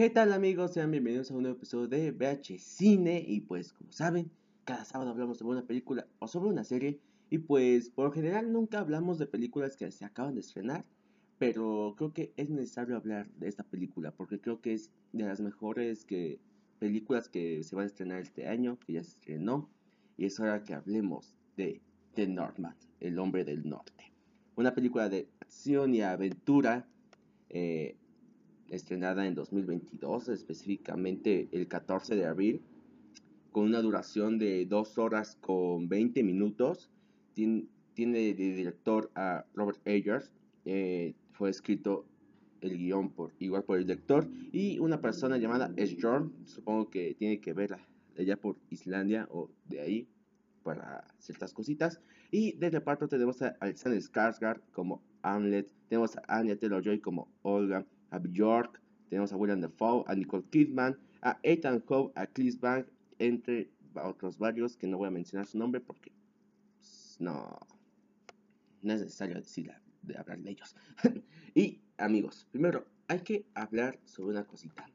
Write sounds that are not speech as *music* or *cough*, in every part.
¿Qué tal amigos? Sean bienvenidos a un nuevo episodio de VH Cine y pues como saben, cada sábado hablamos sobre una película o sobre una serie y pues por lo general nunca hablamos de películas que se acaban de estrenar, pero creo que es necesario hablar de esta película porque creo que es de las mejores que, películas que se van a estrenar este año, que ya se estrenó y es hora que hablemos de The Northman, el hombre del norte. Una película de acción y aventura eh, estrenada en 2022, específicamente el 14 de abril, con una duración de 2 horas con 20 minutos. Tiene, de director a Robert Eggers, eh, fue escrito el guion por igual por el director y una persona llamada Sjorn, supongo que tiene que ver allá por Islandia o de ahí para ciertas cositas. Y de reparto tenemos a Alexander Skarsgård como Hamlet, tenemos a Anya Taylor-Joy como Olga, a Bjork, tenemos a William Dafoe, a Nicole Kidman, a Ethan Hope, a Chris Bank, entre otros varios que no voy a mencionar su nombre porque pues, no, es necesario decir de hablar de ellos. *laughs* y amigos, primero hay que hablar sobre una cosita.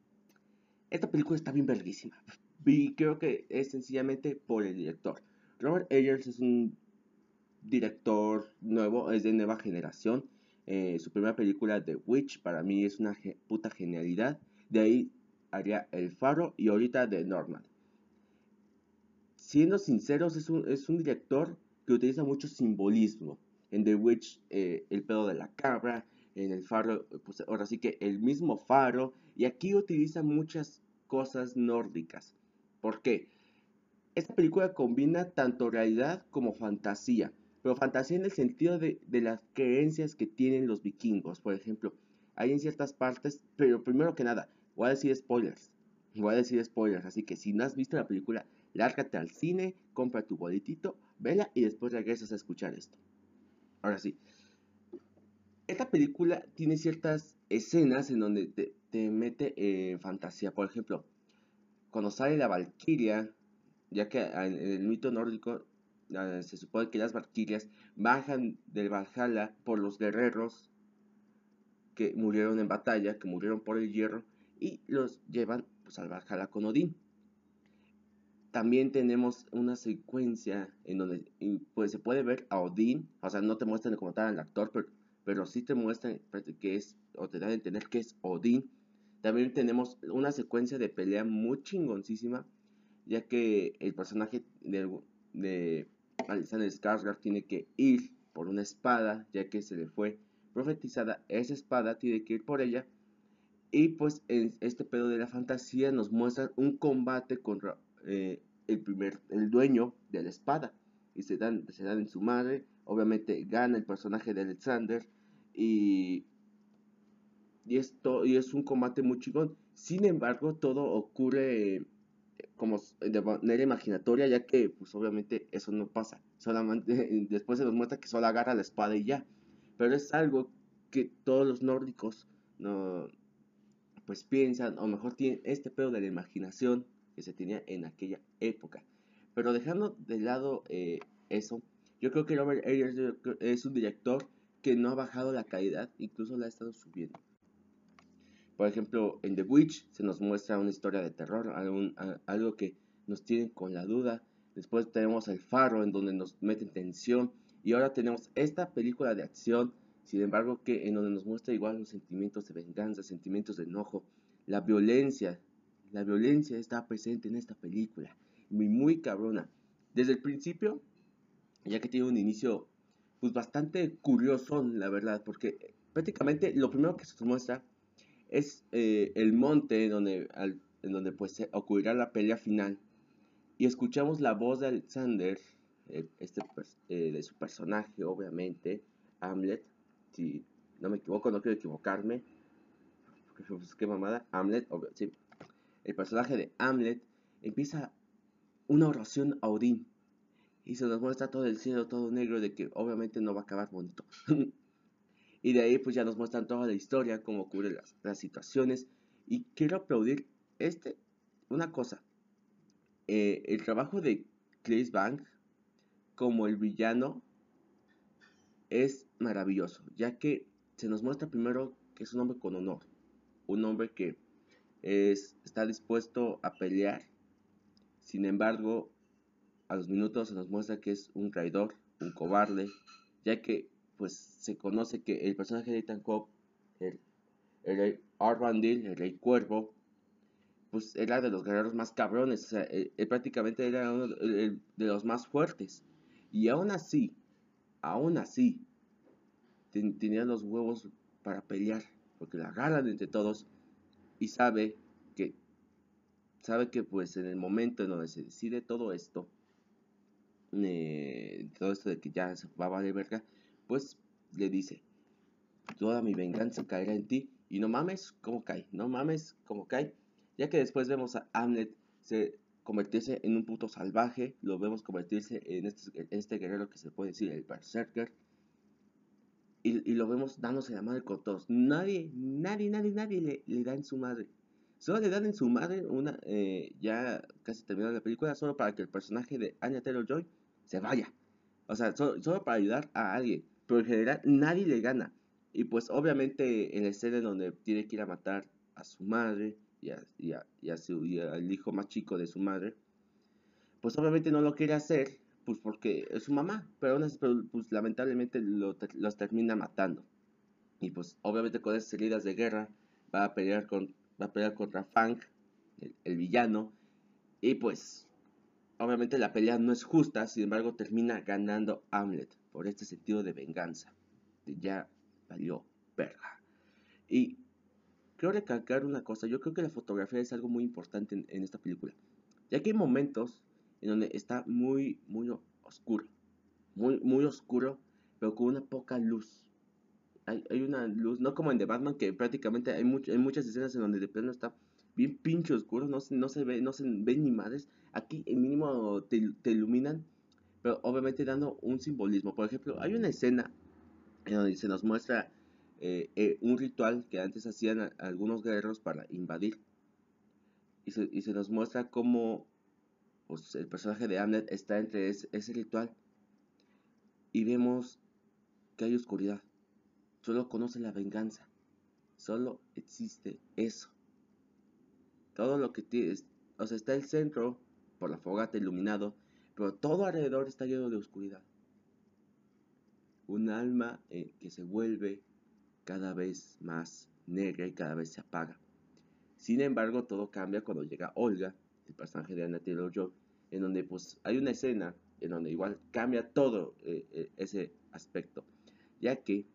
Esta película está bien verguísima. Y creo que es sencillamente por el director. Robert Eggers es un director nuevo, es de nueva generación. Eh, su primera película, The Witch, para mí es una puta genialidad. De ahí haría El Faro y ahorita The Norman. Siendo sinceros, es un, es un director que utiliza mucho simbolismo. En The Witch, eh, el pedo de la cabra. En El Faro, pues ahora sí que el mismo faro. Y aquí utiliza muchas cosas nórdicas. ¿Por qué? Esta película combina tanto realidad como fantasía pero fantasía en el sentido de, las creencias que tienen los vikingos. Por ejemplo, hay en ciertas partes, pero primero que nada, voy a decir spoilers. Voy a decir spoilers, así que si no has visto la película, lárgate al cine, compra tu boletito, vela y después regresas a escuchar esto. Ahora sí, esta película tiene ciertas escenas en donde te, mete en fantasía. Por ejemplo, cuando sale la Valkyria, ya que en el mito nórdico se supone que las Valkyrias bajan del Valhalla por los guerreros que murieron en batalla, que murieron por el hierro, y los llevan pues, al Valhalla con Odín. También tenemos una secuencia en donde pues, se puede ver a Odín, o sea, no te muestran como tal al actor, pero, pero sí te muestran que es, o te dan a entender que es Odín. También tenemos una secuencia de pelea muy chingoncísima, ya que el personaje de Alexander Skarsgård tiene que ir por una espada, ya que se le fue profetizada esa espada, tiene que ir por ella. Y pues en este pedo de la fantasía nos muestran un combate contra eh, el primer, el dueño de la espada. Y se dan, se dan en su madre. Obviamente gana el personaje de Alexander. Y, y, esto, y es un combate muy chingón. Sin embargo, todo ocurre como de manera imaginatoria, ya que pues obviamente eso no pasa. Solamente *laughs* después se nos muestra que solo agarra la espada y ya. Pero es algo que todos los nórdicos no pues piensan, o mejor tienen este pedo de la imaginación que se tenía en aquella época. Pero dejando de lado eh, eso, yo creo que Robert Eggers es un director que no ha bajado la calidad, incluso la ha estado subiendo. Por ejemplo, en The Witch se nos muestra una historia de terror, algo, que nos tiene con la duda. Después tenemos El Faro, en donde nos meten tensión. Y ahora tenemos esta película de acción, sin embargo, que en donde nos muestra igual los sentimientos de venganza, sentimientos de enojo, la violencia. La violencia está presente en esta película. Muy, muy cabrona. Desde el principio, ya que tiene un inicio pues bastante curioso, la verdad, porque prácticamente lo primero que se nos muestra es eh, el monte donde, en donde pues ocurrirá la pelea final. Y escuchamos la voz de Alexander, eh, este, eh, de su personaje, obviamente, Hamlet. Si no me equivoco, no quiero equivocarme. Pues, qué mamada. Hamlet, sí. El personaje de Hamlet empieza una oración a Odín. Y se nos muestra todo el cielo, todo negro, de que obviamente no va a acabar bonito. *laughs* Y de ahí pues ya nos muestran toda la historia, cómo ocurren las, situaciones. Y quiero aplaudir este, una cosa. Eh, el trabajo de Chris Bank como el villano es maravilloso, ya que se nos muestra primero que es un hombre con honor, un hombre que está dispuesto a pelear. Sin embargo, a los minutos se nos muestra que es un traidor, un cobarde, ya que pues se conoce que el personaje de Ethan el, el rey Arvandil, el rey cuervo, pues era de los guerreros más cabrones, o sea, él, prácticamente era uno de, los más fuertes. Y aún así, aún así, tenía los huevos para pelear, porque la agarran entre todos y sabe que, sabe que pues en el momento en donde se decide todo esto, eh, todo esto de que ya se va a valer verga, pues le dice, toda mi venganza caerá en ti y no mames como cae, no mames como cae, ya que después vemos a Hamlet se convertirse en un puto salvaje, lo vemos convertirse en este, este guerrero que se puede decir el berserker, y, lo vemos dándose la madre con todos. Nadie, nadie, nadie, nadie le, le da en su madre. Solo le dan en su madre una, eh, ya casi terminada la película, solo para que el personaje de Anya Taylor-Joy se vaya. O sea, solo, para ayudar a alguien. Pero en general nadie le gana. Y pues obviamente en la escena donde tiene que ir a matar a su madre y, a, y, su, al hijo más chico de su madre, pues obviamente no lo quiere hacer pues porque es su mamá, pero, pues lamentablemente los termina matando. Y pues obviamente con esas heridas de guerra va a pelear, con, va a pelear contra Fang, el, villano, y pues obviamente la pelea no es justa, sin embargo termina ganando Hamlet por este sentido de venganza. De ya valió verga. Y quiero recalcar una cosa, yo creo que la fotografía es algo muy importante en, esta película, ya que hay momentos en donde está muy, muy oscuro. Muy, muy oscuro, pero con una poca luz. Hay, hay una luz, no como en The Batman, que prácticamente hay, hay muchas escenas en donde de plano está bien pinche oscuro, no, no se ve, no se ven ni madres. Aquí el mínimo te, te iluminan, pero obviamente dando un simbolismo. Por ejemplo, hay una escena en donde se nos muestra eh, eh, un ritual que antes hacían algunos guerreros para invadir. Y se, y se nos muestra cómo pues, el personaje de Hamlet está entre ese, ritual y vemos que hay oscuridad. Solo conoce la venganza. Solo existe eso. Todo lo que tienes, o sea, está el centro por la fogata iluminado, pero todo alrededor está lleno de oscuridad. Un alma eh, que se vuelve cada vez más negra y cada vez se apaga. Sin embargo, todo cambia cuando llega Olga el personaje de Anna Taylor en donde pues hay una escena en donde igual cambia todo eh, eh, ese aspecto, ya que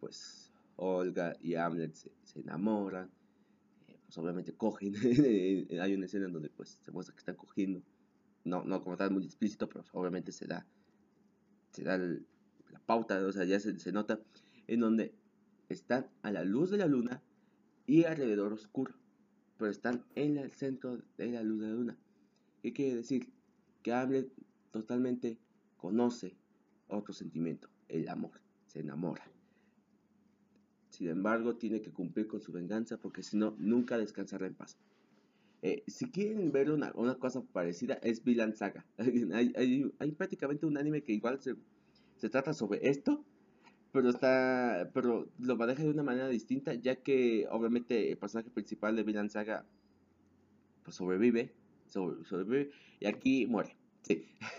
pues Olga y Hamlet se, enamoran, pues obviamente cogen, *laughs* hay una escena en donde pues se muestra que están cogiendo, no, no como tal muy explícito, pero obviamente se da, la pauta, o sea, ya se, se nota, en donde están a la luz de la luna y alrededor oscuro pero están en el centro de la luz de la luna. ¿Qué quiere decir? Que Hamlet totalmente conoce otro sentimiento, el amor, se enamora. Sin embargo, tiene que cumplir con su venganza porque si no, nunca descansará en paz. Eh, si quieren ver una, cosa parecida, es Villain Saga. *laughs* hay, hay, prácticamente un anime que igual se, se trata sobre esto, pero está pero lo maneja de una manera distinta ya que obviamente el personaje principal de Villain Saga pues sobrevive, sobrevive y aquí muere sí *laughs*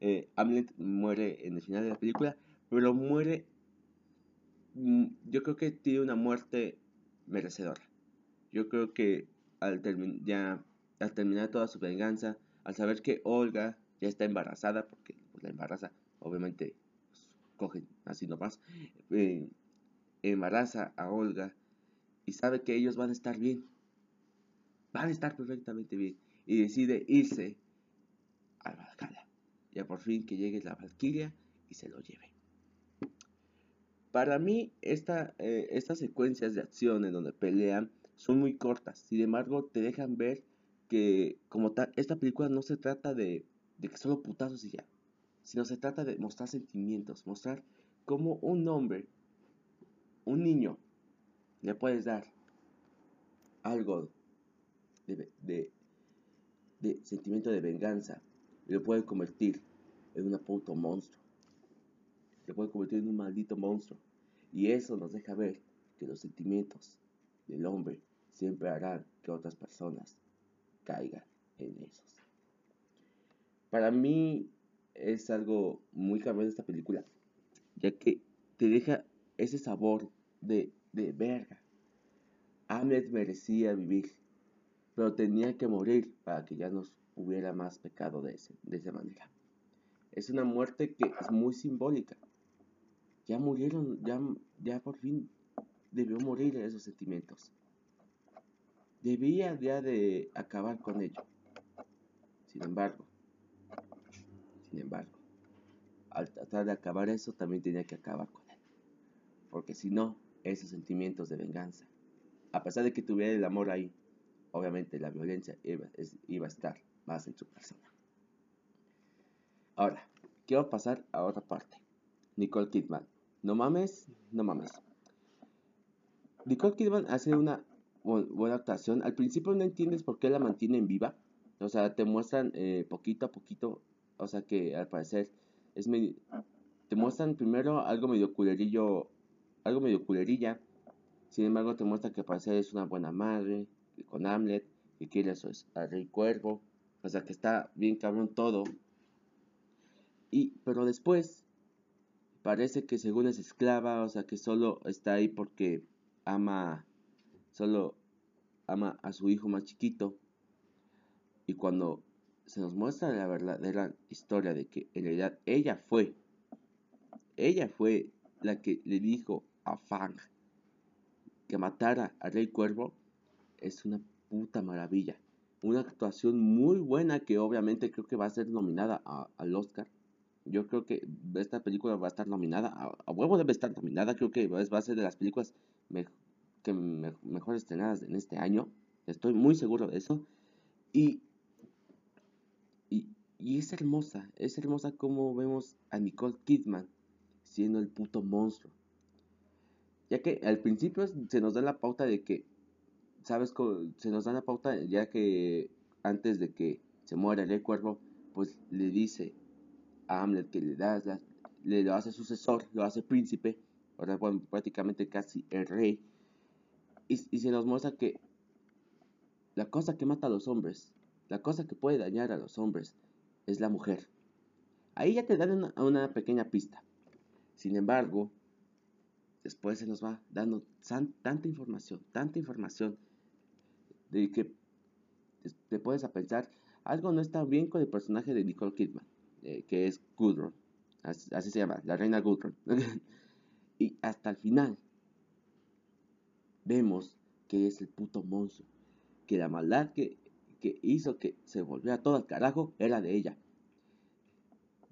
eh, Hamlet muere en el final de la película pero muere yo creo que tiene una muerte merecedora yo creo que al ya al terminar toda su venganza al saber que Olga ya está embarazada porque pues, la embaraza obviamente cogen así nomás, eh, embaraza a Olga y sabe que ellos van a estar bien, van a estar perfectamente bien y decide irse a Valhalla. Ya por fin que llegue la Valkyria y se lo lleve. Para mí, esta, eh, estas secuencias de acción en donde pelean son muy cortas. Sin embargo, te dejan ver que, como tal, esta película no se trata de, que solo putazos y ya sino se trata de mostrar sentimientos, mostrar cómo un hombre, un niño, le puedes dar algo de, sentimiento de venganza y lo puede convertir en un puto monstruo. Le puede convertir en un maldito monstruo. Y eso nos deja ver que los sentimientos del hombre siempre hará que otras personas caigan en esos. Para mí es algo muy cabrón esta película, ya que te deja ese sabor de, de verga. Hamlet merecía vivir, pero tenía que morir para que ya no hubiera más pecado de, ese, de esa manera. Es una muerte que es muy simbólica. Ya murieron, ya, ya por fin debió morir esos sentimientos. Debía ya de acabar con ello. Sin embargo, sin embargo, al tratar de acabar eso, también tenía que acabar con él. Porque si no, esos sentimientos de venganza, a pesar de que tuviera el amor ahí, obviamente la violencia iba, iba a estar más en su persona. Ahora, quiero pasar a otra parte. Nicole Kidman. No mames, no mames. Nicole Kidman hace una buena actuación. Al principio no entiendes por qué la mantienen viva. O sea, te muestran eh, poquito a poquito. O sea que al parecer es medio... Te muestran primero algo medio culerillo. Algo medio culerilla. Sin embargo, te muestra que al parecer es una buena madre. Con Hamlet. Que quiere al rey cuervo. O sea que está bien cabrón todo. Y, pero después parece que según es esclava, o sea que solo está ahí porque ama, solo ama a su hijo más chiquito. Y cuando se nos muestra la verdadera historia de que en realidad ella fue, ella fue la que le dijo a Fang que matara al Rey Cuervo, es una puta maravilla. Una actuación muy buena que obviamente creo que va a ser nominada al Oscar. Yo creo que esta película va a estar nominada, a, huevo debe estar nominada, creo que va a ser de las películas que mejor estrenadas en este año, estoy muy seguro de eso. Y, y, y es hermosa, es hermosa como vemos a Nicole Kidman siendo el puto monstruo. Ya que al principio se nos da la pauta de que, ¿sabes? Se nos da la pauta ya que antes de que se muera el cuervo, pues le dice a Hamlet que le da, le lo hace sucesor, lo hace príncipe, ahora bueno, prácticamente casi el rey, y, se nos muestra que la cosa que mata a los hombres, la cosa que puede dañar a los hombres, es la mujer. Ahí ya te dan una, una pequeña pista. Sin embargo, después se nos va dando tanta información, tanta información, de que te puedes a pensar, algo no está bien con el personaje de Nicole Kidman. Eh, que es Gudrun. Así, se llama, la reina Gudrun. *laughs* y hasta el final vemos que es el puto monstruo. Que la maldad que, hizo que se volviera todo al carajo era de ella.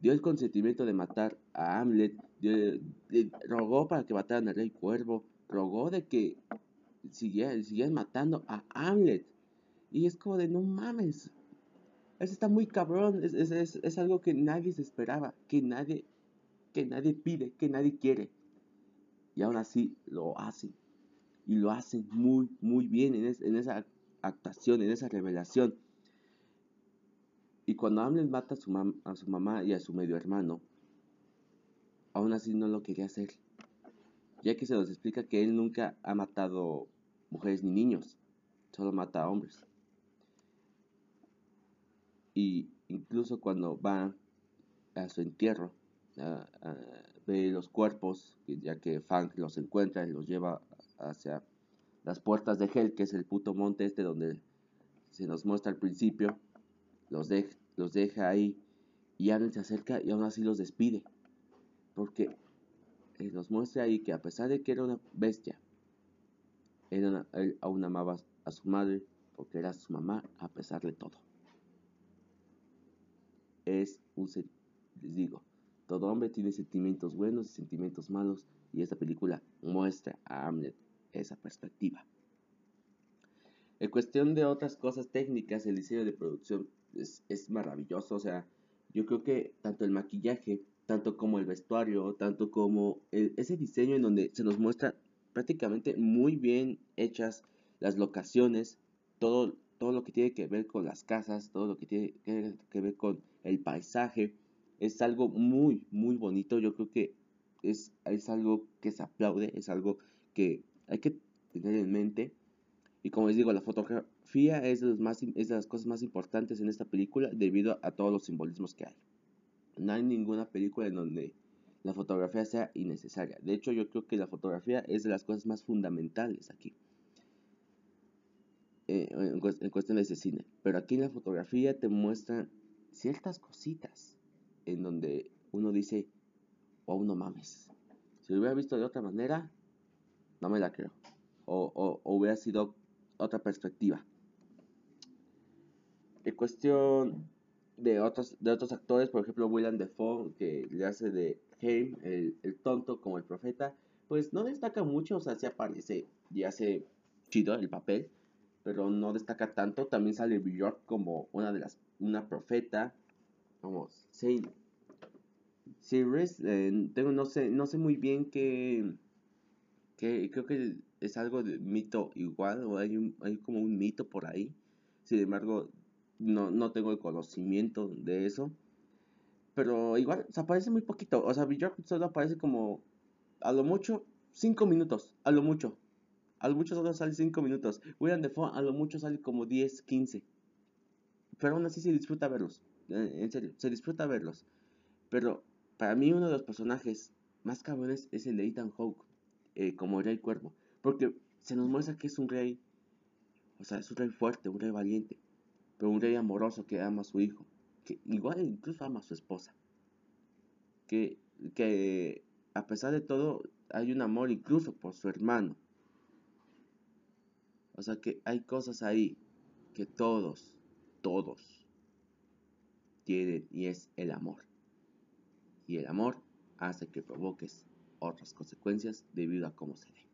Dio el consentimiento de matar a Hamlet, rogó para que mataran al rey cuervo, rogó de que siguieran, siguieran matando a Hamlet. Y es como de no mames, eso está muy cabrón, es, es, es, algo que nadie se esperaba, que nadie, que nadie pide, que nadie quiere. Y aún así lo hacen. Y lo hacen muy, muy bien en, esa actuación, en esa revelación. Y cuando Hamlet mata a su, a su mamá y a su medio hermano, aún así no lo quería hacer. Ya que se nos explica que él nunca ha matado mujeres ni niños, solo mata a hombres. Y incluso cuando va a su entierro, ve los cuerpos, ya que Fang los encuentra y los lleva hacia las puertas de Hell, que es el puto monte este donde se nos muestra al principio, los, los deja ahí y Alan se acerca y aún así los despide. Porque eh, nos muestra ahí que a pesar de que era una bestia, él aún amaba a su madre porque era su mamá a pesar de todo es un... Les digo, todo hombre tiene sentimientos buenos y sentimientos malos y esta película muestra a Hamlet esa perspectiva. En cuestión de otras cosas técnicas, el diseño de producción es, maravilloso. O sea, yo creo que tanto el maquillaje, tanto como el vestuario, tanto como ese diseño en donde se nos muestra prácticamente muy bien hechas las locaciones, todo, todo lo que tiene que ver con las casas, todo lo que tiene que ver con el paisaje, es algo muy, muy bonito. Yo creo que es, es algo que se aplaude, es algo que hay que tener en mente. Y como les digo, la fotografía es de, más, es de las cosas más importantes en esta película debido a todos los simbolismos que hay. No hay ninguna película en donde la fotografía sea innecesaria. De hecho, yo creo que la fotografía es de las cosas más fundamentales aquí. Eh, en, cuestiones de cine. Pero aquí en la fotografía te muestran ciertas cositas en donde uno dice, oh, no mames. Si lo hubiera visto de otra manera, no me la creo. O, o, o hubiera sido otra perspectiva. En cuestión de otros, de otros actores, por ejemplo, William Defoe, que le hace de Haim, el, el, tonto, como el profeta, pues no destaca mucho, o sea, se aparece y hace chido el papel, pero no destaca tanto. También sale Bjork como una de las, una profeta, vamos, sí, sí, eh, tengo, no sé, no sé muy bien qué, que creo que es algo de mito igual, o hay, hay como un mito por ahí. Sin embargo, no, no tengo el conocimiento de eso. Pero igual, se aparece muy poquito. O sea, Bjork solo aparece como, a lo mucho, 5 minutos. A lo mucho. A lo mucho solo sale 5 minutos. William Defoe a lo mucho sale como 10, 15. Pero aún así se disfruta verlos. Eh, en serio, se disfruta verlos. Pero para mí uno de los personajes más cabrones es el de Ethan Hawke. Eh, como Rey Cuervo. Porque se nos muestra que es un rey, o sea, es un rey fuerte, un rey valiente, pero un rey amoroso que ama a su hijo, que igual incluso ama a su esposa. Que, que a pesar de todo hay un amor incluso por su hermano. O sea que hay cosas ahí que todos, todos tienen y es el amor. Y el amor hace que provoques otras consecuencias debido a cómo se ve.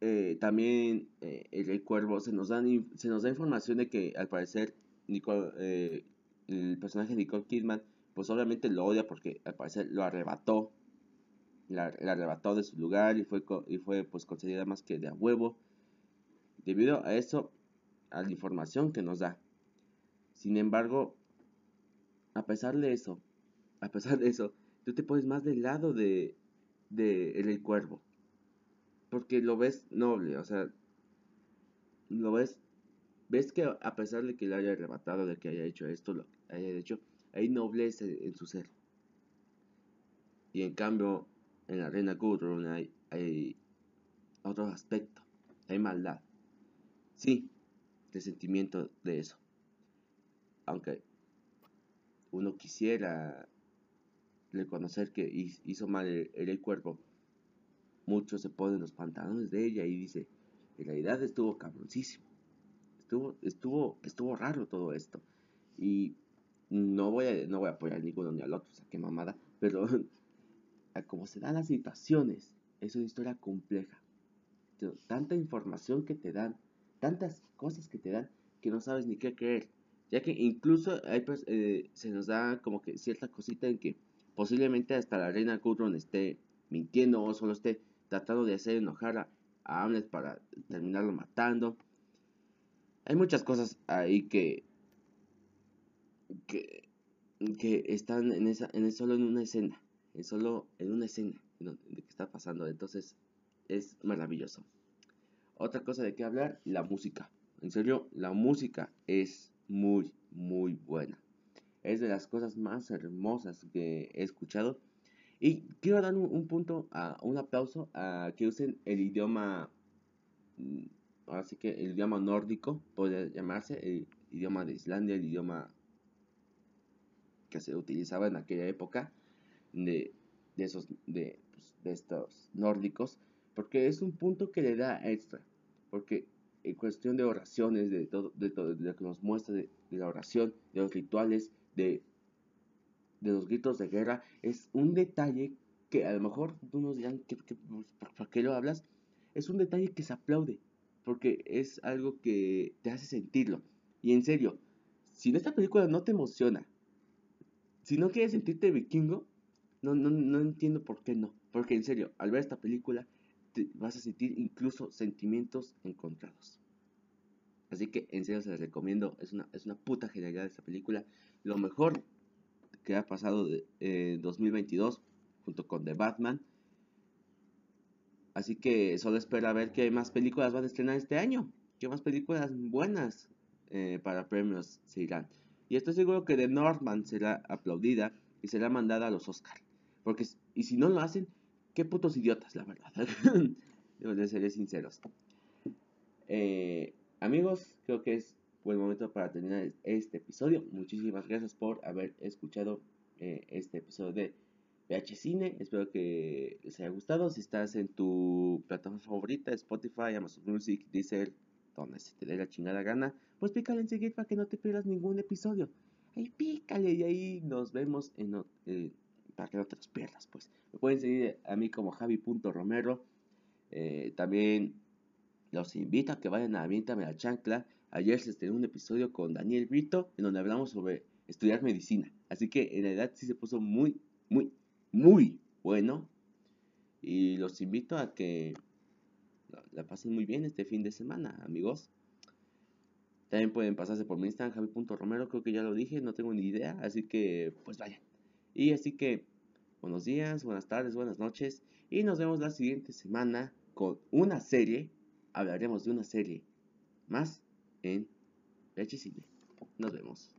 Eh, también eh, el cuervo se nos, dan, se nos da información de que al parecer eh, el personaje de Nicole Kidman pues obviamente lo odia porque al parecer lo arrebató la, arrebató de su lugar y fue, y fue pues concedida más que de a huevo debido a eso a la información que nos da sin embargo a pesar de eso a pesar de eso tú te pones más del lado de, de el cuervo porque lo ves noble, o sea, lo ves, ves que a pesar de que le haya arrebatado, de que haya hecho esto, lo haya hecho, hay nobleza en su ser. Y en cambio, en la reina Gudrun hay, hay otro aspecto, hay maldad. Sí, de sentimiento de eso. Aunque uno quisiera reconocer que hizo mal el, el cuerpo, muchos se ponen los pantalones de ella y dice, en realidad estuvo cabroncísimo. Estuvo, estuvo, estuvo raro todo esto. Y no voy a, no voy a apoyar a ninguno ni al otro, o sea, qué mamada, pero *laughs* a como se dan las situaciones, es una historia compleja. Tanta información que te dan, tantas cosas que te dan, que no sabes ni qué creer. Ya que incluso hay, eh, se nos da como que cierta cosita en que posiblemente hasta la reina Gudrun esté mintiendo o solo esté tratando de hacer enojar a, Hamlet para terminarlo matando. Hay muchas cosas ahí que, que, que están en esa, en solo en una escena, en solo en una escena de que está pasando. Entonces es maravilloso. Otra cosa de qué hablar, la música. En serio, la música es muy, muy buena. Es de las cosas más hermosas que he escuchado y quiero dar un, punto, a, un aplauso a que usen el idioma, mm, así que el idioma nórdico, puede llamarse, el idioma de Islandia, el idioma que se utilizaba en aquella época de, esos, de, pues, de estos nórdicos, porque es un punto que le da extra, porque en cuestión de oraciones, de todo, de todo, de lo que nos muestra de la oración, de los rituales, de de los gritos de guerra es un detalle que a lo mejor unos dirán, que por, qué lo hablas? Es un detalle que se aplaude, porque es algo que te hace sentirlo. Y en serio, si esta película no te emociona, si no quieres sentirte vikingo, no, no, no entiendo por qué no. Porque en serio, al ver esta película, te vas a sentir incluso sentimientos encontrados. Así que en serio se les recomiendo, es una, es una puta genialidad esta película. Lo mejor que ha pasado de 2022 eh, junto con The Batman. Así que solo espero a ver qué más películas van a estrenar este año. Qué más películas buenas eh, para premios se irán. Y estoy seguro que The Northman será aplaudida y será mandada a los Oscars. Porque, y si no lo hacen, qué putos idiotas, la verdad. *laughs* Debo de ser sinceros. Eh, amigos, creo que es buen momento para terminar este episodio. Muchísimas gracias por haber escuchado eh, este episodio de VH Cine. Espero que les haya gustado. Si estás en tu plataforma favorita, Spotify, Amazon Music, Deezer, donde se te dé la chingada gana, pues pícale en seguir para que no te pierdas ningún episodio. Ahí pícale y ahí nos vemos en, eh, para que no te los pierdas, pues. Me pueden seguir a mí como javi.romero. Eh, también los invito a que vayan a Aviéntame la Chancla. Ayer se estrenó un episodio con Daniel Brito en donde hablamos sobre estudiar medicina. Así que en realidad sí se puso muy, muy, muy bueno. Y los invito a que la pasen muy bien este fin de semana, amigos. También pueden pasarse por mi Instagram, javi.romero, creo que ya lo dije, no tengo ni idea, así que pues vayan. Y así que, buenos días, buenas tardes, buenas noches. Y nos vemos la siguiente semana con una serie. Hablaremos de una serie más en Vechicible. Nos vemos.